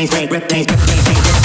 Rip, rip, rip, change, rip, change.